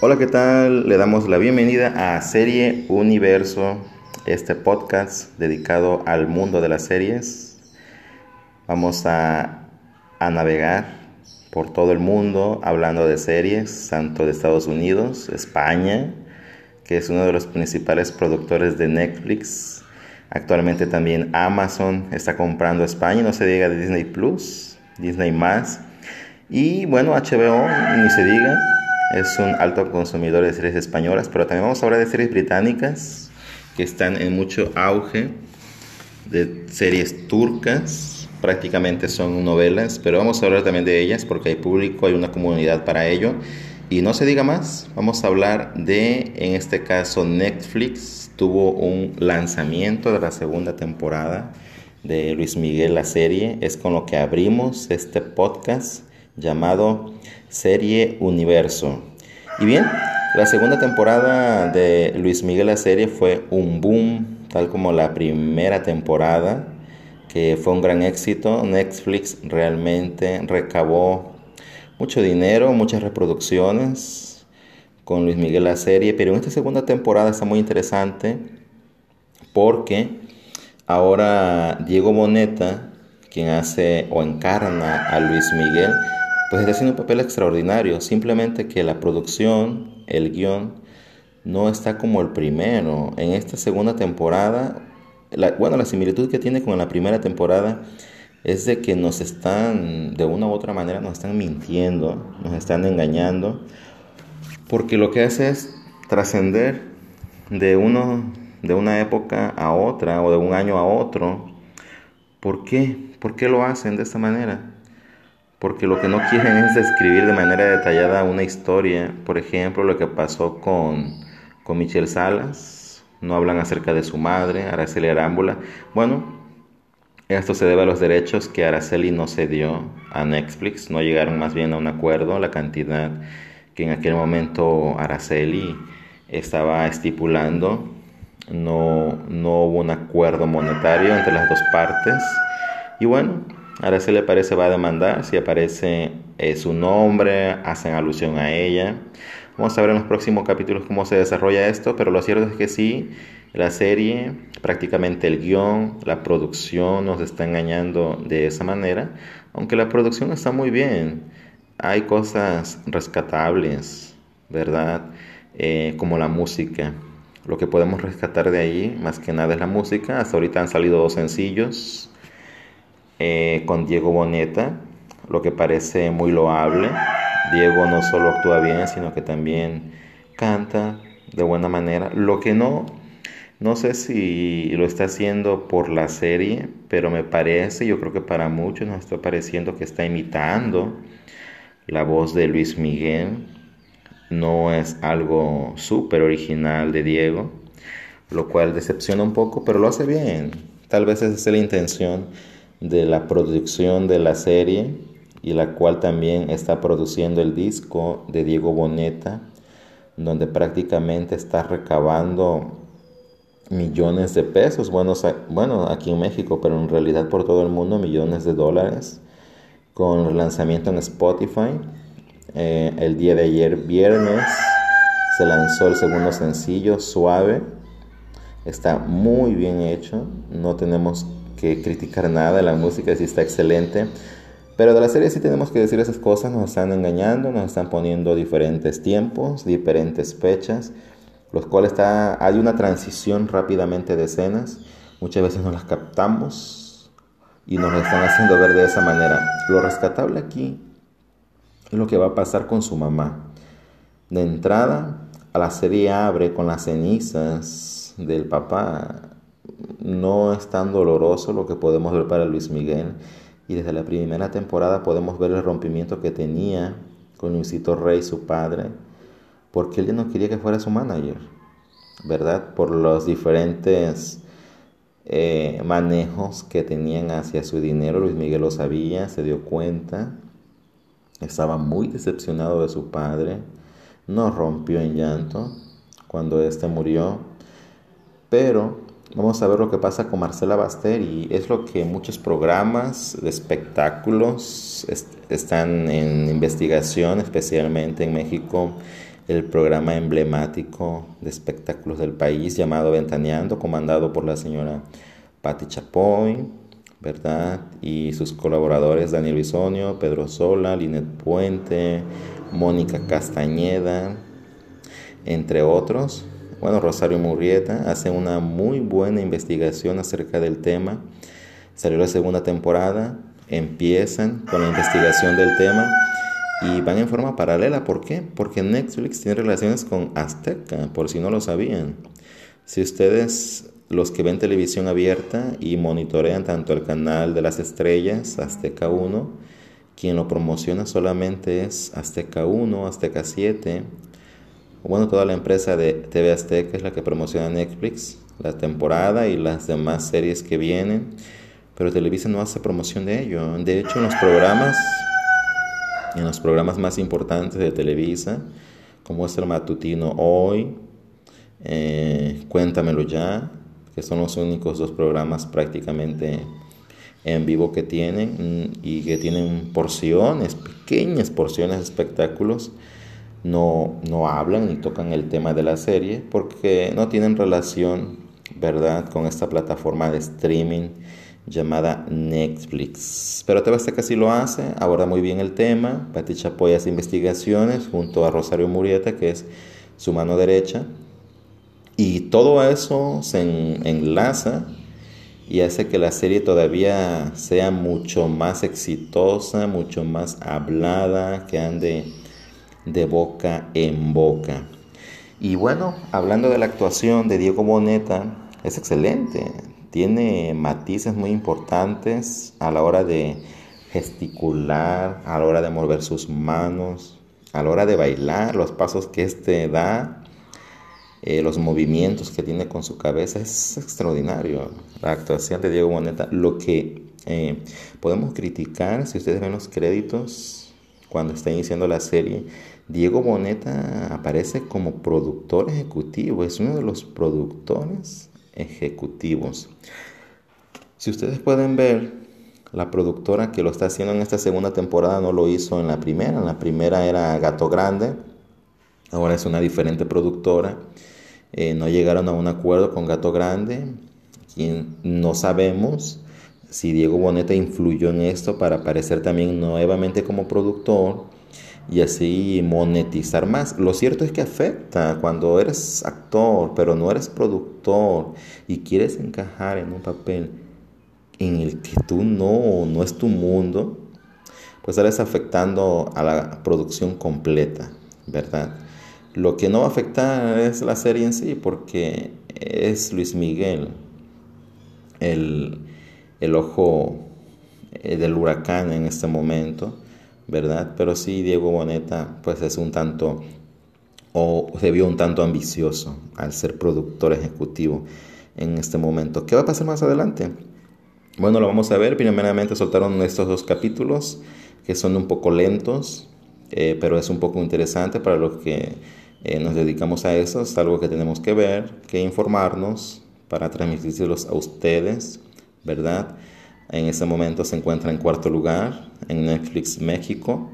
Hola, ¿qué tal? Le damos la bienvenida a Serie Universo, este podcast dedicado al mundo de las series. Vamos a, a navegar por todo el mundo hablando de series, tanto de Estados Unidos, España, que es uno de los principales productores de Netflix. Actualmente también Amazon está comprando España, no se diga de Disney Plus, Disney más. Y bueno, HBO, ni se diga es un alto consumidor de series españolas, pero también vamos a hablar de series británicas que están en mucho auge, de series turcas, prácticamente son novelas, pero vamos a hablar también de ellas porque hay público, hay una comunidad para ello. Y no se diga más, vamos a hablar de, en este caso, Netflix tuvo un lanzamiento de la segunda temporada de Luis Miguel, la serie. Es con lo que abrimos este podcast llamado Serie Universo. Y bien, la segunda temporada de Luis Miguel la serie fue un boom, tal como la primera temporada, que fue un gran éxito. Netflix realmente recabó mucho dinero, muchas reproducciones con Luis Miguel la serie, pero en esta segunda temporada está muy interesante porque ahora Diego Boneta, quien hace o encarna a Luis Miguel, pues está haciendo un papel extraordinario, simplemente que la producción, el guion, no está como el primero. En esta segunda temporada, bueno, la similitud que tiene con la primera temporada es de que nos están, de una u otra manera, nos están mintiendo, nos están engañando, porque lo que hace es trascender de uno, de una época a otra o de un año a otro. ¿Por qué? ¿Por qué lo hacen de esta manera? Porque lo que no quieren es describir de manera detallada una historia. Por ejemplo, lo que pasó con, con Michelle Salas. No hablan acerca de su madre, Araceli Arámbula. Bueno, esto se debe a los derechos que Araceli no cedió a Netflix. No llegaron más bien a un acuerdo. La cantidad que en aquel momento Araceli estaba estipulando. No, no hubo un acuerdo monetario entre las dos partes. Y bueno, Le parece va a demandar, si aparece eh, su nombre, hacen alusión a ella. Vamos a ver en los próximos capítulos cómo se desarrolla esto, pero lo cierto es que sí, la serie, prácticamente el guion, la producción nos está engañando de esa manera, aunque la producción está muy bien. Hay cosas rescatables, ¿verdad? Eh, como la música. Lo que podemos rescatar de ahí, más que nada, es la música. Hasta ahorita han salido dos sencillos eh, con Diego Boneta, lo que parece muy loable. Diego no solo actúa bien, sino que también canta de buena manera. Lo que no, no sé si lo está haciendo por la serie, pero me parece, yo creo que para muchos nos está pareciendo que está imitando la voz de Luis Miguel. No es algo súper original de Diego, lo cual decepciona un poco, pero lo hace bien. Tal vez esa es la intención de la producción de la serie y la cual también está produciendo el disco de Diego Boneta, donde prácticamente está recabando millones de pesos, bueno, bueno, aquí en México, pero en realidad por todo el mundo millones de dólares, con el lanzamiento en Spotify. Eh, el día de ayer, viernes, se lanzó el segundo sencillo, Suave. Está muy bien hecho, no tenemos que criticar nada, la música sí está excelente. Pero de la serie sí tenemos que decir esas cosas, nos están engañando, nos están poniendo diferentes tiempos, diferentes fechas, los cuales está, hay una transición rápidamente de escenas, muchas veces no las captamos y nos están haciendo ver de esa manera. Lo rescatable aquí es lo que va a pasar con su mamá. De entrada, a la serie abre con las cenizas del papá no es tan doloroso lo que podemos ver para Luis Miguel. Y desde la primera temporada podemos ver el rompimiento que tenía con Luisito Rey, su padre, porque él no quería que fuera su manager, ¿verdad? Por los diferentes eh, manejos que tenían hacia su dinero. Luis Miguel lo sabía, se dio cuenta, estaba muy decepcionado de su padre, no rompió en llanto cuando éste murió, pero Vamos a ver lo que pasa con Marcela Baster y es lo que muchos programas de espectáculos están en investigación, especialmente en México. el programa emblemático de espectáculos del país llamado Ventaneando, comandado por la señora Patti Chapoy, ¿verdad? Y sus colaboradores Daniel Bisonio, Pedro Sola, Linet Puente, Mónica Castañeda, entre otros. Bueno, Rosario Murrieta hace una muy buena investigación acerca del tema. Salió la segunda temporada, empiezan con la investigación del tema y van en forma paralela. ¿Por qué? Porque Netflix tiene relaciones con Azteca, por si no lo sabían. Si ustedes, los que ven televisión abierta y monitorean tanto el canal de las estrellas, Azteca 1, quien lo promociona solamente es Azteca 1, Azteca 7, bueno, toda la empresa de TV Azteca es la que promociona Netflix, la temporada y las demás series que vienen, pero Televisa no hace promoción de ello. De hecho, en los programas en los programas más importantes de Televisa, como es el matutino Hoy, eh, Cuéntamelo Ya, que son los únicos dos programas prácticamente en vivo que tienen mm, y que tienen porciones, pequeñas porciones de espectáculos. No, no hablan ni tocan el tema de la serie porque no tienen relación, ¿verdad?, con esta plataforma de streaming llamada Netflix. Pero TV Azteca sí lo hace, aborda muy bien el tema. Pati Chapoy hace investigaciones junto a Rosario Murieta, que es su mano derecha. Y todo eso se enlaza y hace que la serie todavía sea mucho más exitosa, mucho más hablada, que ande de boca en boca. Y bueno, hablando de la actuación de Diego Boneta, es excelente tiene matices muy importantes a la hora de gesticular, a la hora de mover sus manos, a la hora de bailar, los pasos que éste da, eh, los movimientos que tiene con su cabeza, es extraordinario. La actuación de Diego Boneta, lo que eh, podemos criticar, si ustedes ven los créditos, cuando está iniciando la serie, Diego Boneta aparece como productor ejecutivo, es uno de los productores ejecutivos. Si ustedes pueden ver, la productora que lo está haciendo en esta segunda temporada no lo hizo en la primera. En la primera era Gato Grande, ahora es una diferente productora. Eh, no llegaron a un acuerdo con Gato Grande, quien no sabemos si Diego Boneta influyó en esto para aparecer también nuevamente como productor y así monetizar más. Lo cierto es que afecta cuando eres actor, pero no eres productor y quieres encajar en un papel en el que tú no, no es tu mundo, pues sales afectando a la producción completa, ¿verdad? Lo que no va a afectar es la serie en sí, porque es Luis Miguel, el, el ojo eh, del huracán en este momento ¿verdad? Pero sí, Diego Boneta, pues es un tanto, o se vio un tanto ambicioso al ser productor ejecutivo en este momento. ¿Qué va a pasar más adelante? Bueno, lo vamos a ver. Primeramente soltaron estos dos capítulos que son un poco lentos, eh, pero es un poco interesante para los que eh, nos dedicamos a eso. Es algo que tenemos que ver, que informarnos para transmitírselos a ustedes, ¿verdad? En ese momento se encuentra en cuarto lugar en Netflix México.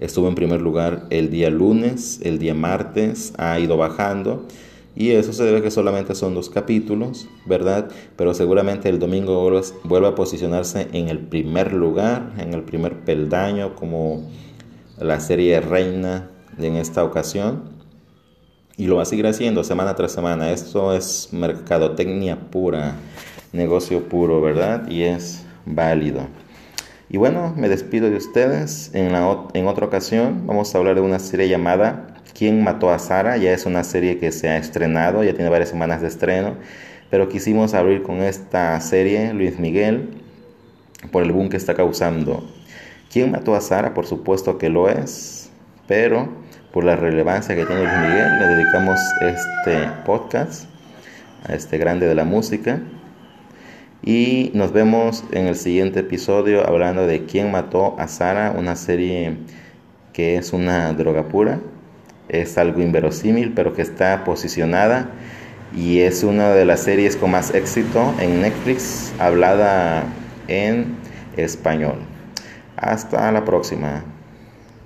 Estuvo en primer lugar el día lunes, el día martes ha ido bajando y eso se debe que solamente son dos capítulos, ¿verdad? Pero seguramente el domingo vuelve a posicionarse en el primer lugar, en el primer peldaño como la serie reina en esta ocasión. Y lo va a seguir haciendo semana tras semana. Esto es mercadotecnia pura negocio puro, ¿verdad? Y es válido. Y bueno, me despido de ustedes. En, otra ocasión vamos a hablar de una serie llamada ¿Quién mató a Sara? Ya es una serie que se ha estrenado, ya tiene varias semanas de estreno, pero quisimos abrir con esta serie Luis Miguel por el boom que está causando. ¿Quién mató a Sara? Por supuesto que lo es, pero por la relevancia que tiene Luis Miguel le dedicamos este podcast a este grande de la música. Y nos vemos en el siguiente episodio hablando de quién mató a Sara, una serie que es una droga pura. Es algo inverosímil, pero que está posicionada y es una de las series con más éxito en Netflix, hablada en español. Hasta la próxima.